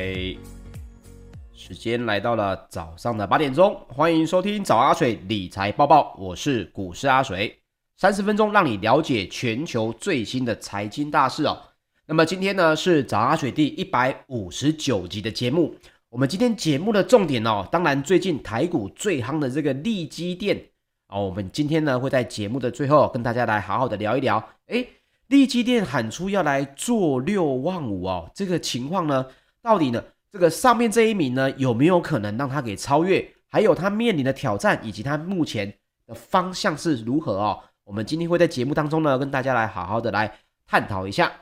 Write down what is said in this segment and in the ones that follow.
OK，时间来到了早上的八点钟，欢迎收听早阿水理财报报，我是股市阿水，三十分钟让你了解全球最新的财经大事哦。那么今天呢是早阿水第一百五十九集的节目，我们今天节目的重点哦，当然最近台股最夯的这个利基电哦，我们今天呢会在节目的最后跟大家来好好的聊一聊，诶，利基电喊出要来做六万五哦，这个情况呢？到底呢，这个上面这一名呢，有没有可能让他给超越？还有他面临的挑战，以及他目前的方向是如何哦？我们今天会在节目当中呢，跟大家来好好的来探讨一下。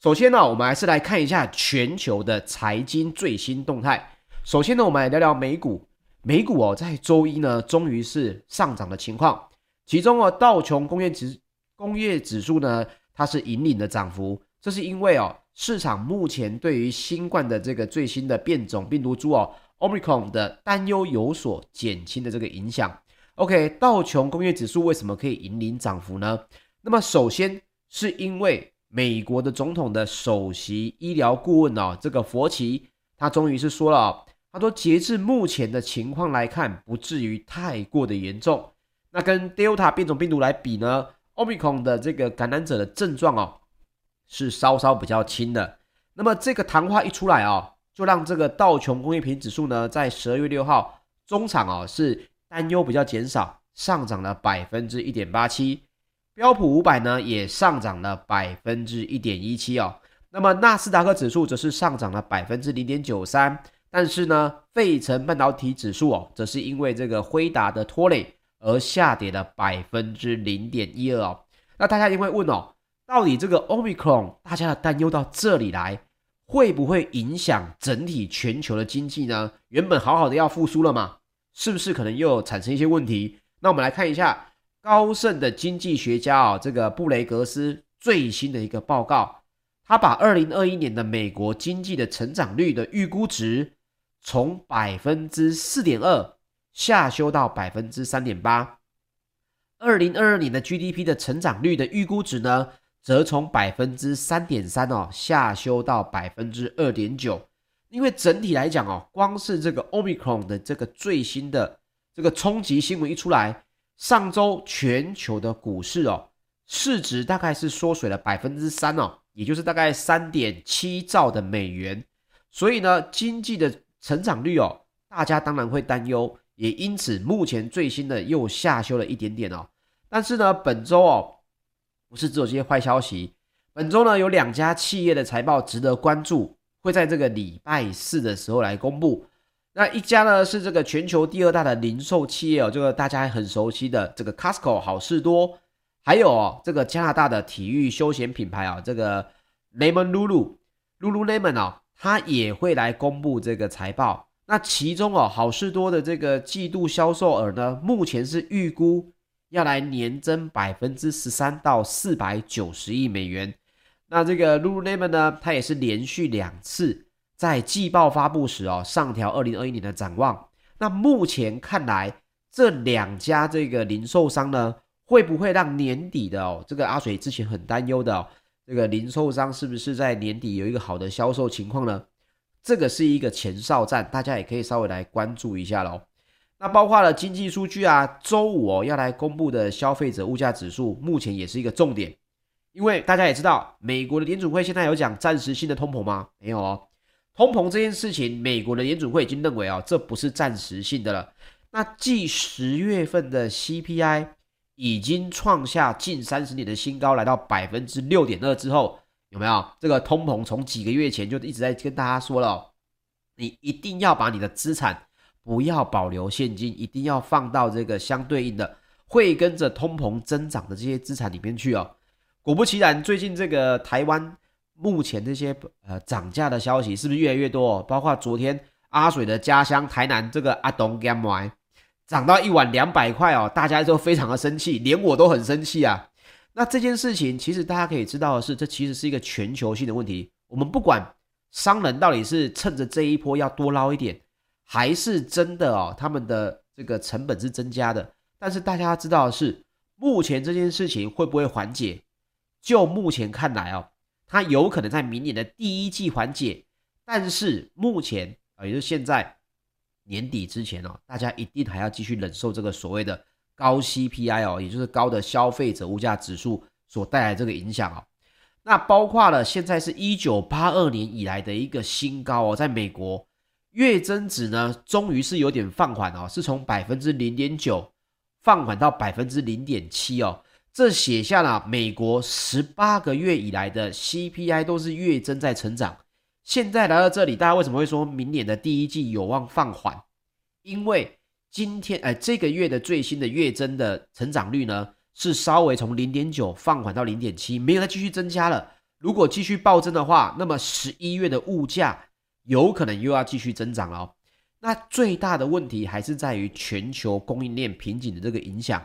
首先呢，我们还是来看一下全球的财经最新动态。首先呢，我们来聊聊美股。美股哦，在周一呢，终于是上涨的情况。其中哦，道琼工业指工业指数呢，它是引领的涨幅。这是因为哦。市场目前对于新冠的这个最新的变种病毒株哦，Omicron 的担忧有所减轻的这个影响。OK，道琼工业指数为什么可以引领涨幅呢？那么首先是因为美国的总统的首席医疗顾问哦，这个佛奇他终于是说了，他说截至目前的情况来看，不至于太过的严重。那跟 Delta 变种病毒来比呢，Omicron 的这个感染者的症状哦。是稍稍比较轻的，那么这个谈话一出来哦，就让这个道琼工业平指数呢，在十二月六号中场哦，是担忧比较减少，上涨了百分之一点八七，标普五百呢也上涨了百分之一点一七哦，那么纳斯达克指数则是上涨了百分之零点九三，但是呢，费城半导体指数哦，则是因为这个辉达的拖累而下跌了百分之零点一二哦，那大家一定会问哦。到底这个 Omicron 大家的担忧到这里来，会不会影响整体全球的经济呢？原本好好的要复苏了嘛，是不是可能又产生一些问题？那我们来看一下高盛的经济学家啊，这个布雷格斯最新的一个报告，他把二零二一年的美国经济的成长率的预估值从百分之四点二下修到百分之三点八，二零二二年的 GDP 的成长率的预估值呢，则从百分之三点三哦下修到百分之二点九，因为整体来讲哦，光是这个 Omicron 的这个最新的这个冲击新闻一出来，上周全球的股市哦市值大概是缩水了百分之三哦，也就是大概三点七兆的美元，所以呢，经济的成长率哦，大家当然会担忧，也因此目前最新的又下修了一点点哦，但是呢，本周哦。不是只有这些坏消息。本周呢，有两家企业的财报值得关注，会在这个礼拜四的时候来公布。那一家呢是这个全球第二大的零售企业哦，这个大家很熟悉的这个 Costco 好事多，还有哦这个加拿大的体育休闲品牌啊，这个 Lemon Lulu Lululemon 哦，它也会来公布这个财报。那其中哦好事多的这个季度销售额呢，目前是预估。要来年增百分之十三到四百九十亿美元。那这个 Lululemon 呢，它也是连续两次在季报发布时哦，上调二零二一年的展望。那目前看来，这两家这个零售商呢，会不会让年底的哦，这个阿水之前很担忧的哦，这个零售商是不是在年底有一个好的销售情况呢？这个是一个前哨战，大家也可以稍微来关注一下喽。那包括了经济数据啊，周五哦要来公布的消费者物价指数，目前也是一个重点，因为大家也知道，美国的联储会现在有讲暂时性的通膨吗？没有哦，通膨这件事情，美国的联储会已经认为哦，这不是暂时性的了。那继十月份的 CPI 已经创下近三十年的新高，来到百分之六点二之后，有没有这个通膨？从几个月前就一直在跟大家说了，你一定要把你的资产。不要保留现金，一定要放到这个相对应的会跟着通膨增长的这些资产里面去哦。果不其然，最近这个台湾目前这些呃涨价的消息是不是越来越多哦？包括昨天阿水的家乡台南这个阿东干麦涨到一碗两百块哦，大家都非常的生气，连我都很生气啊。那这件事情其实大家可以知道的是，这其实是一个全球性的问题。我们不管商人到底是趁着这一波要多捞一点。还是真的哦，他们的这个成本是增加的，但是大家知道的是，目前这件事情会不会缓解？就目前看来哦，它有可能在明年的第一季缓解，但是目前啊，也就是现在年底之前哦，大家一定还要继续忍受这个所谓的高 CPI 哦，也就是高的消费者物价指数所带来这个影响哦。那包括了现在是一九八二年以来的一个新高哦，在美国月增值呢，终于是有点放缓哦，是从百分之零点九放缓到百分之零点七哦。这写下了美国十八个月以来的 CPI 都是月增在成长。现在来到这里，大家为什么会说明年的第一季有望放缓？因为今天呃这个月的最新的月增的成长率呢，是稍微从零点九放缓到零点七，没有再继续增加了。如果继续暴增的话，那么十一月的物价有可能又要继续增长了。那最大的问题还是在于全球供应链瓶颈的这个影响。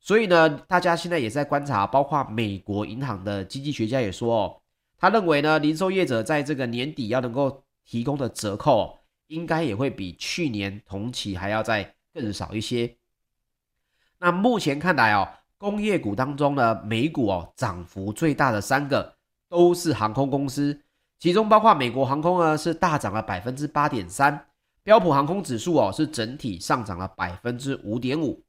所以呢，大家现在也在观察，包括美国银行的经济学家也说哦，他认为呢，零售业者在这个年底要能够提供的折扣，应该也会比去年同期还要再更少一些。那目前看来哦，工业股当中呢，美股哦涨幅最大的三个都是航空公司，其中包括美国航空呢是大涨了百分之八点三，标普航空指数哦是整体上涨了百分之五点五。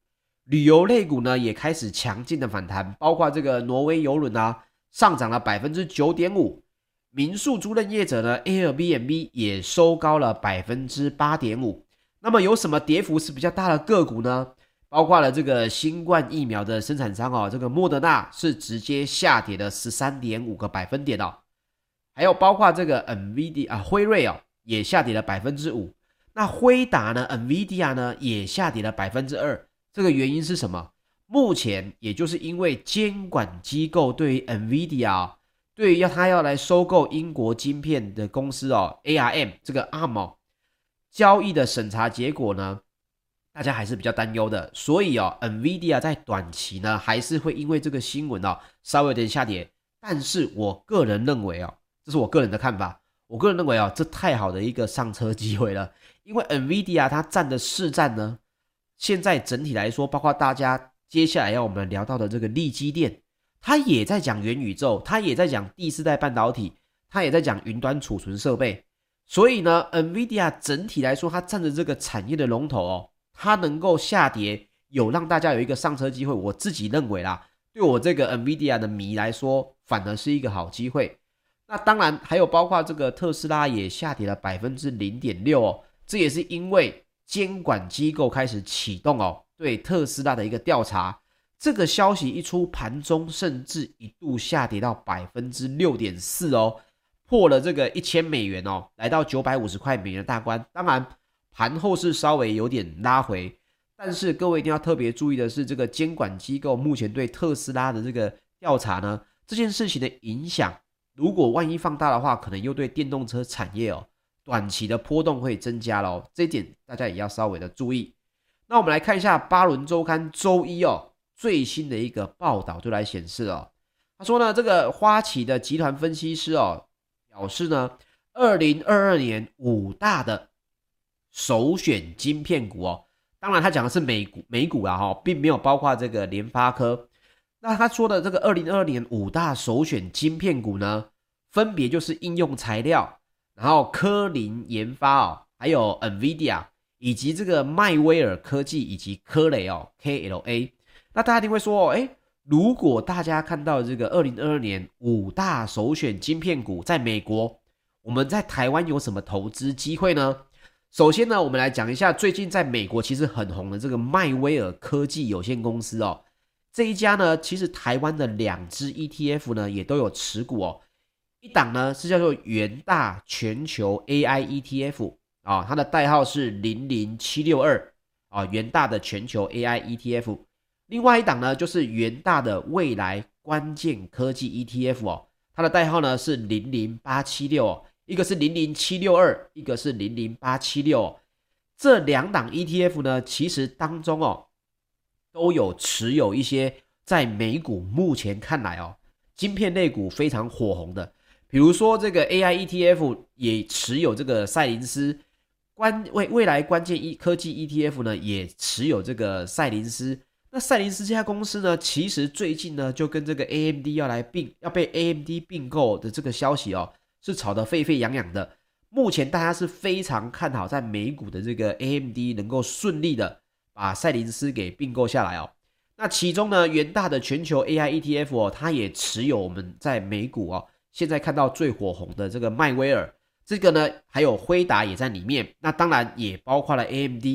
旅游类股呢也开始强劲的反弹，包括这个挪威邮轮啊上涨了百分之九点五，民宿租赁业者呢 Airbnb 也收高了百分之八点五。那么有什么跌幅是比较大的个股呢？包括了这个新冠疫苗的生产商哦，这个莫德纳是直接下跌了十三点五个百分点哦，还有包括这个 NVIDIA 啊辉瑞哦也下跌了百分之五，那辉达呢 NVIDIA 呢也下跌了百分之二。这个原因是什么？目前也就是因为监管机构对于 NVIDIA，对于要他要来收购英国晶片的公司哦，ARM 这个 ARM 哦，交易的审查结果呢，大家还是比较担忧的。所以哦，NVIDIA 在短期呢，还是会因为这个新闻哦，稍微有点下跌。但是我个人认为哦，这是我个人的看法，我个人认为哦，这太好的一个上车机会了，因为 NVIDIA 它占的市占呢。现在整体来说，包括大家接下来要我们聊到的这个力积电，它也在讲元宇宙，它也在讲第四代半导体，它也在讲云端储存设备。所以呢，NVIDIA 整体来说，它占着这个产业的龙头哦，它能够下跌，有让大家有一个上车机会。我自己认为啦，对我这个 NVIDIA 的迷来说，反而是一个好机会。那当然还有包括这个特斯拉也下跌了百分之零点六哦，这也是因为。监管机构开始启动哦，对特斯拉的一个调查。这个消息一出，盘中甚至一度下跌到百分之六点四哦，破了这个一千美元哦，来到九百五十块美元的大关。当然，盘后是稍微有点拉回，但是各位一定要特别注意的是，这个监管机构目前对特斯拉的这个调查呢，这件事情的影响，如果万一放大的话，可能又对电动车产业哦。短期的波动会增加喽，这一点大家也要稍微的注意。那我们来看一下《巴伦周刊》周一哦最新的一个报道就来显示哦，他说呢，这个花旗的集团分析师哦表示呢，二零二二年五大的首选晶片股哦，当然他讲的是美股美股啊哈，并没有包括这个联发科。那他说的这个二零二二年五大首选晶片股呢，分别就是应用材料。然后科林研发哦，还有 NVIDIA 以及这个迈威尔科技以及科雷哦 KLA，那大家一定会说哦，如果大家看到这个二零二二年五大首选晶片股在美国，我们在台湾有什么投资机会呢？首先呢，我们来讲一下最近在美国其实很红的这个迈威尔科技有限公司哦，这一家呢，其实台湾的两支 ETF 呢也都有持股哦。一档呢是叫做元大全球 AI ETF 啊，它的代号是零零七六二啊，元大的全球 AI ETF。另外一档呢就是元大的未来关键科技 ETF 哦，它的代号呢是零零八七六哦，一个是零零七六二，一个是零零八七六。这两档 ETF 呢，其实当中哦都有持有一些在美股目前看来哦，晶片类股非常火红的。比如说，这个 AI ETF 也持有这个赛灵思，关未未来关键一科技 ETF 呢也持有这个赛灵思。那赛灵思这家公司呢，其实最近呢就跟这个 AMD 要来并，要被 AMD 并购的这个消息哦，是炒得沸沸扬扬的。目前大家是非常看好在美股的这个 AMD 能够顺利的把赛灵思给并购下来哦。那其中呢，元大的全球 AI ETF 哦，它也持有我们在美股哦现在看到最火红的这个迈威尔，这个呢还有辉达也在里面。那当然也包括了 AMD，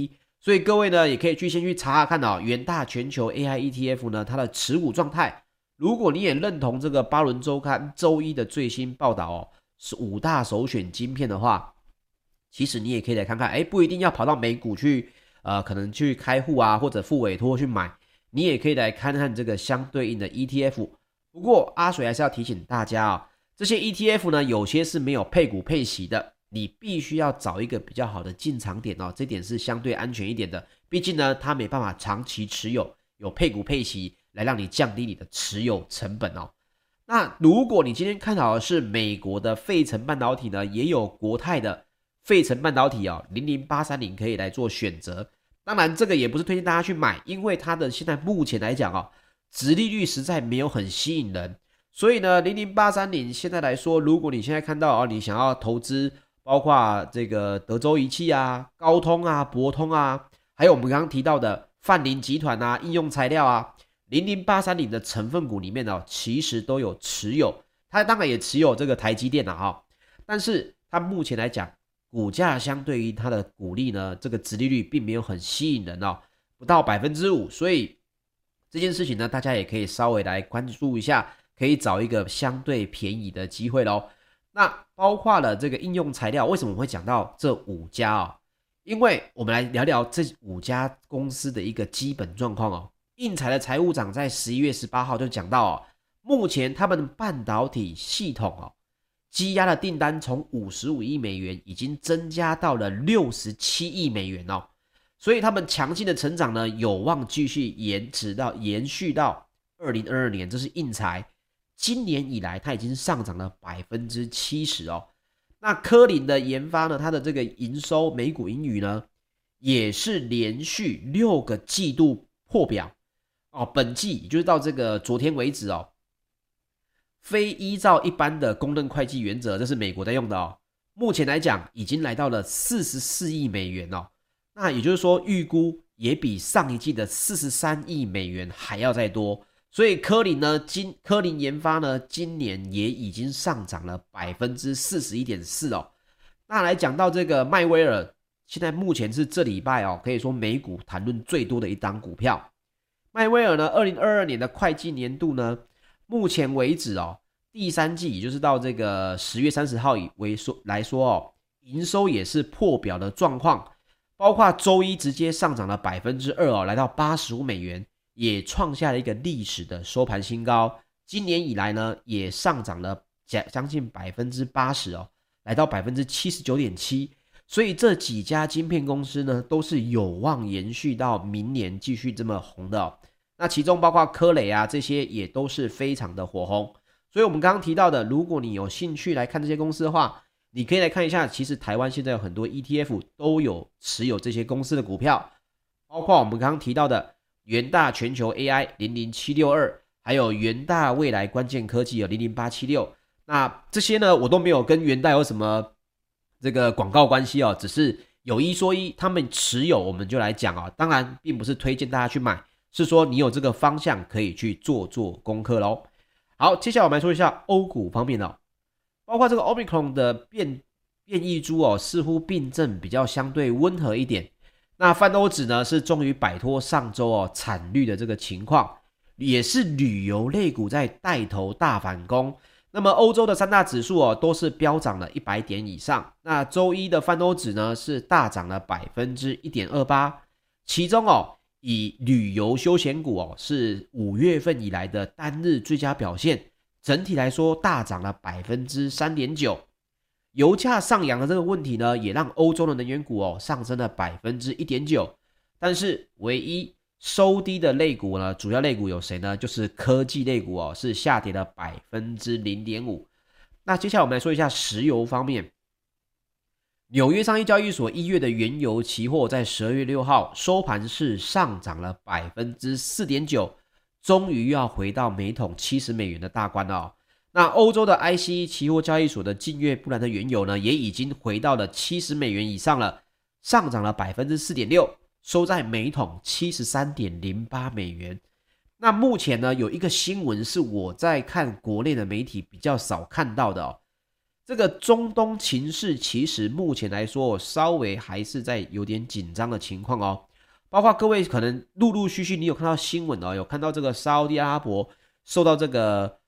所以各位呢也可以去先去查查看哦，元大全球 AI ETF 呢它的持股状态。如果你也认同这个巴伦周刊周一的最新报道哦。是五大首选晶片的话，其实你也可以来看看，哎，不一定要跑到美股去，呃，可能去开户啊，或者付委托去买，你也可以来看看这个相对应的 ETF。不过阿水还是要提醒大家啊，这些 ETF 呢，有些是没有配股配息的，你必须要找一个比较好的进场点哦，这点是相对安全一点的。毕竟呢，它没办法长期持有，有配股配息来让你降低你的持有成本哦。那如果你今天看好的是美国的费城半导体呢，也有国泰的费城半导体哦，零零八三零可以来做选择。当然，这个也不是推荐大家去买，因为它的现在目前来讲哦，殖利率实在没有很吸引人。所以呢，零零八三零现在来说，如果你现在看到哦，你想要投资，包括这个德州仪器啊、高通啊、博通啊，还有我们刚刚提到的泛林集团啊、应用材料啊。零零八三零的成分股里面呢，其实都有持有，它当然也持有这个台积电了哈，但是它目前来讲，股价相对于它的股利呢，这个殖利率并没有很吸引人哦，不到百分之五，所以这件事情呢，大家也可以稍微来关注一下，可以找一个相对便宜的机会喽。那包括了这个应用材料，为什么我会讲到这五家哦？因为我们来聊聊这五家公司的一个基本状况哦。应材的财务长在十一月十八号就讲到哦，目前他们的半导体系统哦，积压的订单从五十五亿美元已经增加到了六十七亿美元哦，所以他们强劲的成长呢，有望继续延迟到延续到二零二二年。这是应材今年以来它已经上涨了百分之七十哦。那科林的研发呢，它的这个营收每股盈余呢，也是连续六个季度破表。哦，本季也就是到这个昨天为止哦，非依照一般的公认会计原则，这是美国在用的哦。目前来讲，已经来到了四十四亿美元哦。那也就是说，预估也比上一季的四十三亿美元还要再多。所以科林呢，今科林研发呢，今年也已经上涨了百分之四十一点四哦。那来讲到这个迈威尔，现在目前是这礼拜哦，可以说美股谈论最多的一档股票。迈威尔呢，二零二二年的会计年度呢，目前为止哦，第三季也就是到这个十月三十号以为说来说哦，营收也是破表的状况，包括周一直接上涨了百分之二哦，来到八十五美元，也创下了一个历史的收盘新高。今年以来呢，也上涨了将将近百分之八十哦，来到百分之七十九点七。所以这几家晶片公司呢，都是有望延续到明年继续这么红的哦。那其中包括科磊啊，这些也都是非常的火红。所以，我们刚刚提到的，如果你有兴趣来看这些公司的话，你可以来看一下。其实台湾现在有很多 ETF 都有持有这些公司的股票，包括我们刚刚提到的元大全球 AI 零零七六二，还有元大未来关键科技有零零八七六。那这些呢，我都没有跟元大有什么这个广告关系哦，只是有一说一，他们持有我们就来讲哦。当然，并不是推荐大家去买。是说你有这个方向可以去做做功课喽。好，接下来我们来说一下欧股方面的，包括这个 Omicron 的变变异株哦，似乎病症比较相对温和一点。那泛欧指呢是终于摆脱上周哦惨绿的这个情况，也是旅游类股在带头大反攻。那么欧洲的三大指数哦都是飙涨了一百点以上。那周一的泛欧指呢是大涨了百分之一点二八，其中哦。以旅游休闲股哦，是五月份以来的单日最佳表现，整体来说大涨了百分之三点九。油价上扬的这个问题呢，也让欧洲的能源股哦上升了百分之一点九。但是唯一收低的类股呢，主要类股有谁呢？就是科技类股哦，是下跌了百分之零点五。那接下来我们来说一下石油方面。纽约商业交易所一月的原油期货在十二月六号收盘是上涨了百分之四点九，终于要回到每桶七十美元的大关了哦。那欧洲的 ICE 期货交易所的近月布兰特原油呢，也已经回到了七十美元以上了，上涨了百分之四点六，收在每桶七十三点零八美元。那目前呢，有一个新闻是我在看国内的媒体比较少看到的哦。这个中东情势其实目前来说，稍微还是在有点紧张的情况哦。包括各位可能陆陆续续你有看到新闻哦，有看到这个沙乌地阿拉伯受到这个。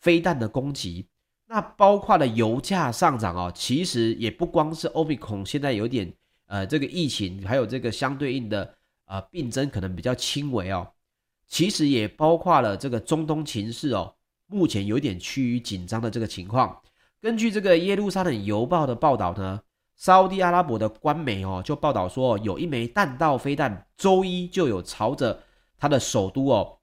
飞弹的攻击，那包括了油价上涨哦，其实也不光是欧米孔现在有点呃这个疫情，还有这个相对应的呃病症可能比较轻微哦，其实也包括了这个中东情势哦，目前有点趋于紧张的这个情况。根据这个耶路撒冷邮报的报道呢，沙乌地阿拉伯的官媒哦就报道说，有一枚弹道飞弹周一就有朝着他的首都哦。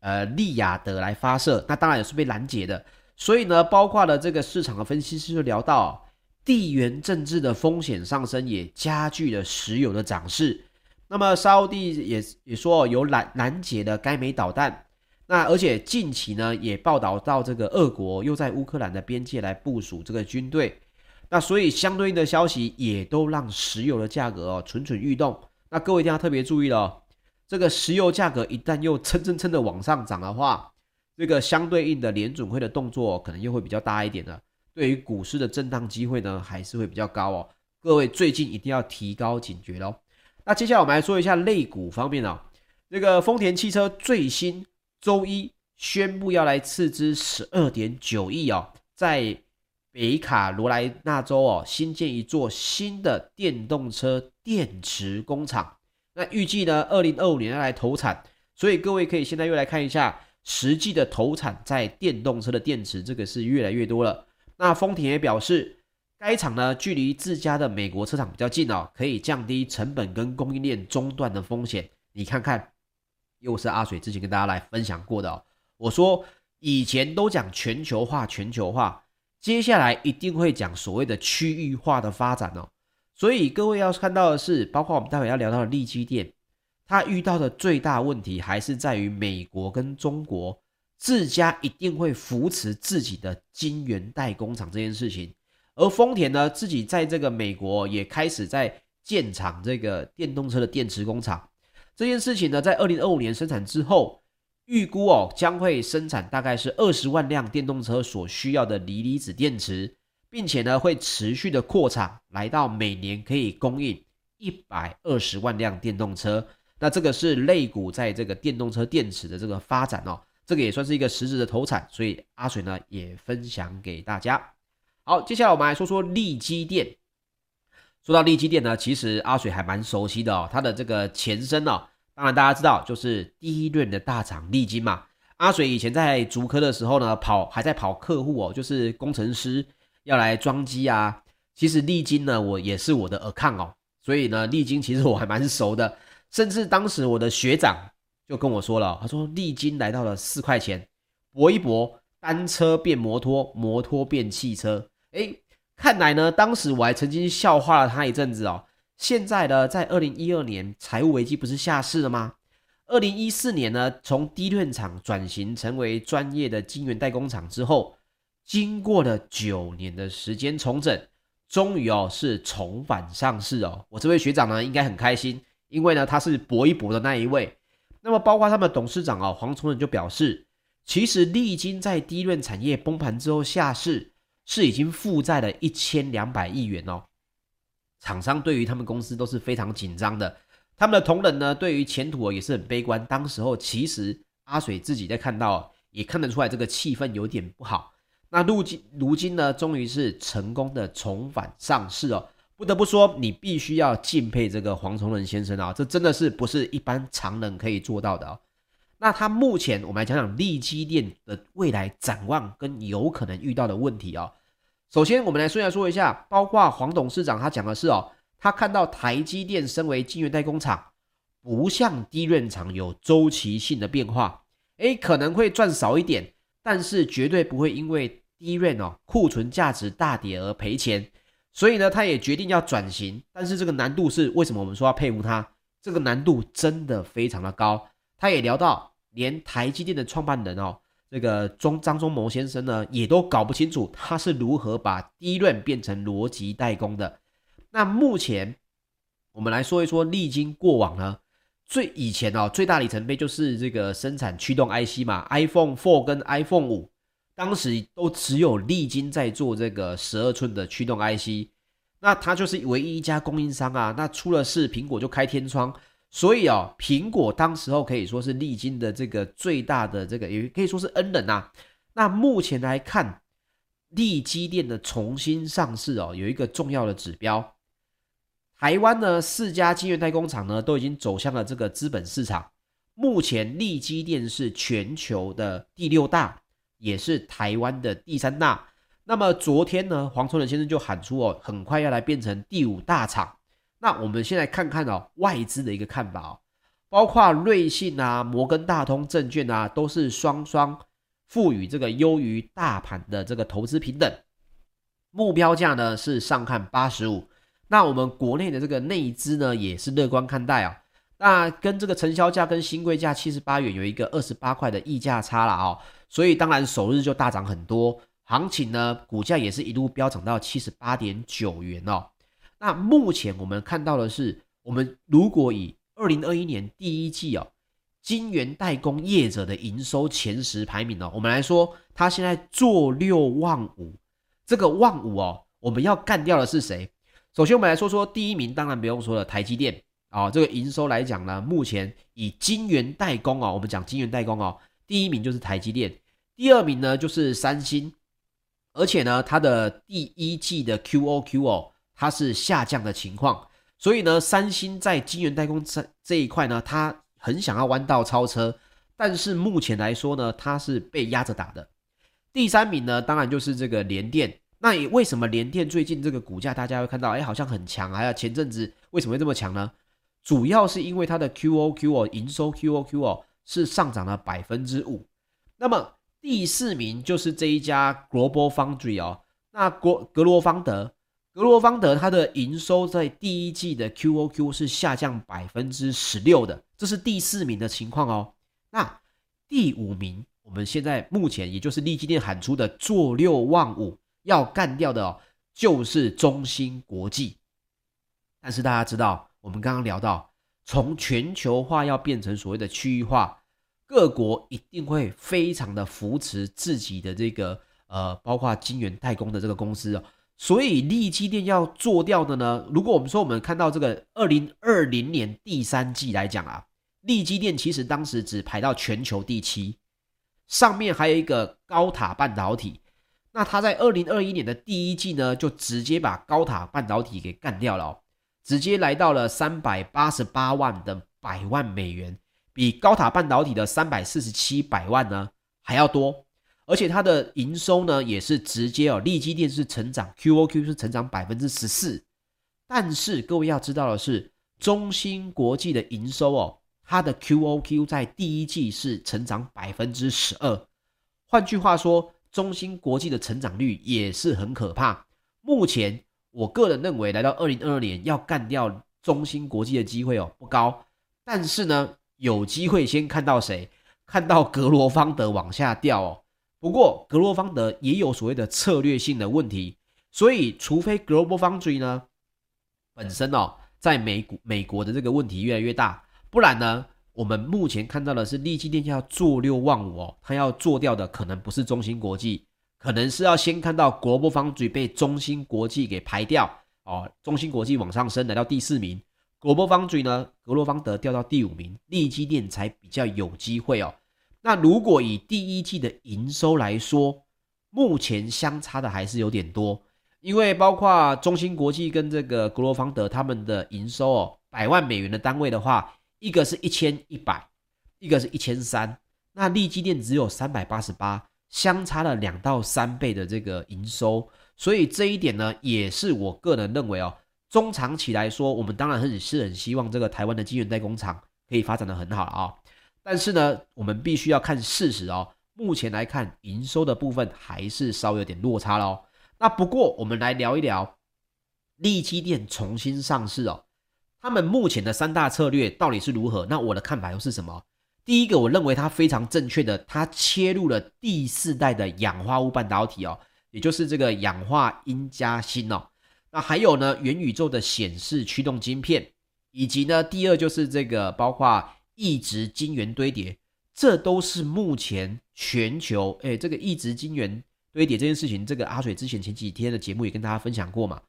呃，利雅得来发射，那当然也是被拦截的。所以呢，包括了这个市场的分析师就聊到，地缘政治的风险上升也加剧了石油的涨势。那么沙乌地也也说有拦拦截了该枚导弹。那而且近期呢，也报道到这个俄国又在乌克兰的边界来部署这个军队。那所以相对应的消息也都让石油的价格哦蠢蠢欲动。那各位一定要特别注意了。这个石油价格一旦又蹭蹭蹭的往上涨的话，这个相对应的联准会的动作可能又会比较大一点的，对于股市的震荡机会呢，还是会比较高哦。各位最近一定要提高警觉喽。那接下来我们来说一下类股方面哦，这个丰田汽车最新周一宣布要来斥资十二点九亿哦，在北卡罗来纳州哦新建一座新的电动车电池工厂。那预计呢，二零二五年要来投产，所以各位可以现在又来看一下实际的投产在电动车的电池，这个是越来越多了。那丰田也表示，该厂呢距离自家的美国车厂比较近哦，可以降低成本跟供应链中断的风险。你看看，又是阿水之前跟大家来分享过的哦。我说以前都讲全球化，全球化，接下来一定会讲所谓的区域化的发展哦。所以各位要看到的是，包括我们待会要聊到的力积电，它遇到的最大问题还是在于美国跟中国自家一定会扶持自己的晶圆代工厂这件事情，而丰田呢，自己在这个美国也开始在建厂这个电动车的电池工厂，这件事情呢，在二零二五年生产之后，预估哦将会生产大概是二十万辆电动车所需要的锂离子电池。并且呢，会持续的扩厂，来到每年可以供应一百二十万辆电动车。那这个是类股在这个电动车电池的这个发展哦，这个也算是一个实质的投产，所以阿水呢也分享给大家。好，接下来我们来说说力积电。说到利基店呢，其实阿水还蛮熟悉的哦，它的这个前身哦，当然大家知道就是第一轮的大厂力晶嘛。阿水以前在竹科的时候呢，跑还在跑客户哦，就是工程师。要来装机啊，其实利金呢，我也是我的 account 哦，所以呢，利金其实我还蛮熟的，甚至当时我的学长就跟我说了，他说利金来到了四块钱，搏一搏，单车变摩托，摩托变汽车，诶，看来呢，当时我还曾经笑话了他一阵子哦。现在呢，在二零一二年财务危机不是下市了吗？二零一四年呢，从低润厂转型成为专业的晶圆代工厂之后。经过了九年的时间重整，终于哦是重返上市哦。我这位学长呢应该很开心，因为呢他是搏一搏的那一位。那么包括他们董事长哦黄崇仁就表示，其实历经在低润产业崩盘之后下市，是已经负债了一千两百亿元哦。厂商对于他们公司都是非常紧张的，他们的同仁呢对于前途也是很悲观。当时候其实阿水自己在看到，也看得出来这个气氛有点不好。那如今如今呢，终于是成功的重返上市哦。不得不说，你必须要敬佩这个黄崇仁先生啊，这真的是不是一般常人可以做到的哦。那他目前，我们来讲讲力积电的未来展望跟有可能遇到的问题哦。首先，我们来顺便说一下，包括黄董事长他讲的是哦，他看到台积电身为晶圆代工厂，不像低润厂有周期性的变化，诶，可能会赚少一点。但是绝对不会因为低润哦库存价值大跌而赔钱，所以呢，他也决定要转型。但是这个难度是为什么我们说要佩服他？这个难度真的非常的高。他也聊到，连台积电的创办人哦，这个中张忠谋先生呢，也都搞不清楚他是如何把 d r a 变成逻辑代工的。那目前我们来说一说，历经过往呢，最以前哦，最大里程碑就是这个生产驱动 IC 嘛，iPhone 4跟 iPhone 5，当时都只有力晶在做这个十二寸的驱动 IC，那它就是唯一一家供应商啊。那出了事，苹果就开天窗。所以哦，苹果当时候可以说是历经的这个最大的这个，也可以说是恩人呐。那目前来看，力基电的重新上市哦，有一个重要的指标，台湾呢四家晶圆代工厂呢都已经走向了这个资本市场。目前力基电是全球的第六大，也是台湾的第三大。那么昨天呢，黄崇仁先生就喊出哦，很快要来变成第五大厂。那我们先来看看哦，外资的一个看法哦，包括瑞信啊、摩根大通证券啊，都是双双赋予这个优于大盘的这个投资平等，目标价呢是上看八十五。那我们国内的这个内资呢也是乐观看待啊，那跟这个成交价跟兴柜价七十八元有一个二十八块的溢价差了哦，所以当然首日就大涨很多，行情呢股价也是一路飙涨到七十八点九元哦。那目前我们看到的是，我们如果以二零二一年第一季哦，晶圆代工业者的营收前十排名哦，我们来说，它现在做六万五，这个万五哦，我们要干掉的是谁？首先我们来说说第一名，当然不用说了，台积电啊，这个营收来讲呢，目前以晶圆代工哦，我们讲晶圆代工哦，第一名就是台积电，第二名呢就是三星，而且呢，它的第一季的 QOQ 哦。它是下降的情况，所以呢，三星在晶圆代工这这一块呢，它很想要弯道超车，但是目前来说呢，它是被压着打的。第三名呢，当然就是这个联电。那也为什么联电最近这个股价大家会看到，哎，好像很强，还有前阵子为什么会这么强呢？主要是因为它的 QOQ 哦，营收 QOQ 哦是上涨了百分之五。那么第四名就是这一家 Global Foundry 哦，那国格罗方德。格罗方德它的营收在第一季的 QOQ 是下降百分之十六的，这是第四名的情况哦。那第五名，我们现在目前也就是利基电喊出的做六万五要干掉的，就是中芯国际。但是大家知道，我们刚刚聊到，从全球化要变成所谓的区域化，各国一定会非常的扶持自己的这个呃，包括晶圆代工的这个公司哦。所以力积电要做掉的呢？如果我们说我们看到这个二零二零年第三季来讲啊，力积电其实当时只排到全球第七，上面还有一个高塔半导体。那它在二零二一年的第一季呢，就直接把高塔半导体给干掉了，直接来到了三百八十八万的百万美元，比高塔半导体的三百四十七百万呢还要多。而且它的营收呢，也是直接哦，力积电是成长，QOQ 是成长百分之十四。但是各位要知道的是，中芯国际的营收哦，它的 QOQ 在第一季是成长百分之十二。换句话说，中芯国际的成长率也是很可怕。目前我个人认为，来到二零二二年要干掉中芯国际的机会哦不高。但是呢，有机会先看到谁？看到格罗方德往下掉哦。不过，格罗方德也有所谓的策略性的问题，所以除非 Global Foundry 呢本身哦，在美股美国的这个问题越来越大，不然呢，我们目前看到的是力积电要做六万五哦，它要做掉的可能不是中芯国际，可能是要先看到 Global Foundry 被中芯国际给排掉哦，中芯国际往上升来到第四名，Global Foundry 呢，格罗方德掉到第五名，力积电才比较有机会哦。那如果以第一季的营收来说，目前相差的还是有点多，因为包括中芯国际跟这个格罗方德他们的营收哦，百万美元的单位的话，一个是一千一百，一个是一千三，那力积电只有三百八十八，相差了两到三倍的这个营收，所以这一点呢，也是我个人认为哦，中长期来说，我们当然很是很希望这个台湾的晶圆代工厂可以发展得很好了啊、哦。但是呢，我们必须要看事实哦。目前来看，营收的部分还是稍微有点落差喽。那不过，我们来聊一聊利基电重新上市哦。他们目前的三大策略到底是如何？那我的看法又是什么？第一个，我认为它非常正确的，它切入了第四代的氧化物半导体哦，也就是这个氧化銦加锌哦。那还有呢，元宇宙的显示驱动晶片，以及呢，第二就是这个包括异质晶圆堆叠，这都是目前全球诶，这个异质晶圆堆叠这件事情，这个阿水之前前几天的节目也跟大家分享过嘛，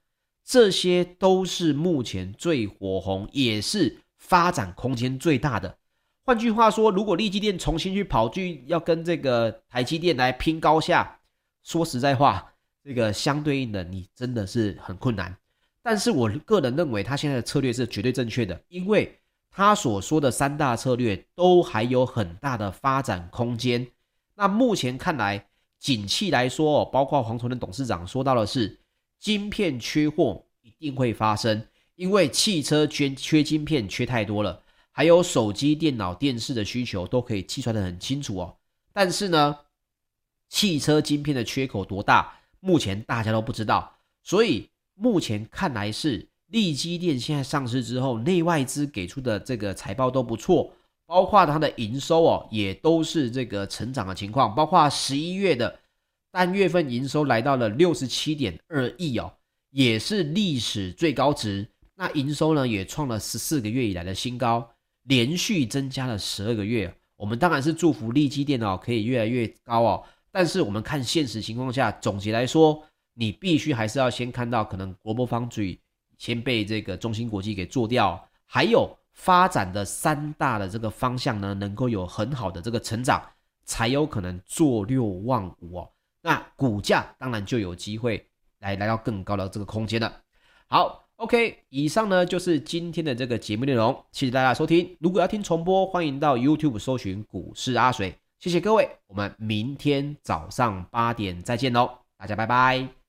这些都是目前最火红，也是发展空间最大的。换句话说，如果力积电重新去跑去要跟这个台积电来拼高下，说实在话，这个相对应的你真的是很困难。但是我个人认为，他现在的策略是绝对正确的，因为他所说的三大策略都还有很大的发展空间。那目前看来，景气来说，包括黄崇仁董事长说到的是，晶片缺货一定会发生，因为汽车缺缺晶片缺太多了。还有手机、电脑、电视的需求都可以计算得很清楚哦，但是呢，汽车晶片的缺口多大，目前大家都不知道。所以目前看来是利基电现在上市之后，内外资给出的这个财报都不错，包括它的营收哦，也都是这个成长的情况，包括十一月的单月份营收来到了六十七点二亿哦，也是历史最高值。那营收呢，也创了十四个月以来的新高。连续增加了十二个月，我们当然是祝福利基电脑可以越来越高哦。但是我们看现实情况下，总结来说，你必须还是要先看到可能 GlobalFoundries 先被这个中芯国际给做掉，还有发展的三大的这个方向呢，能够有很好的这个成长，才有可能做六万五哦。那股价当然就有机会来来到更高的这个空间了。好。OK，以上呢就是今天的这个节目内容，谢谢大家收听。如果要听重播，欢迎到 YouTube 搜寻股市阿水。谢谢各位，我们明天早上八点再见喽，大家拜拜。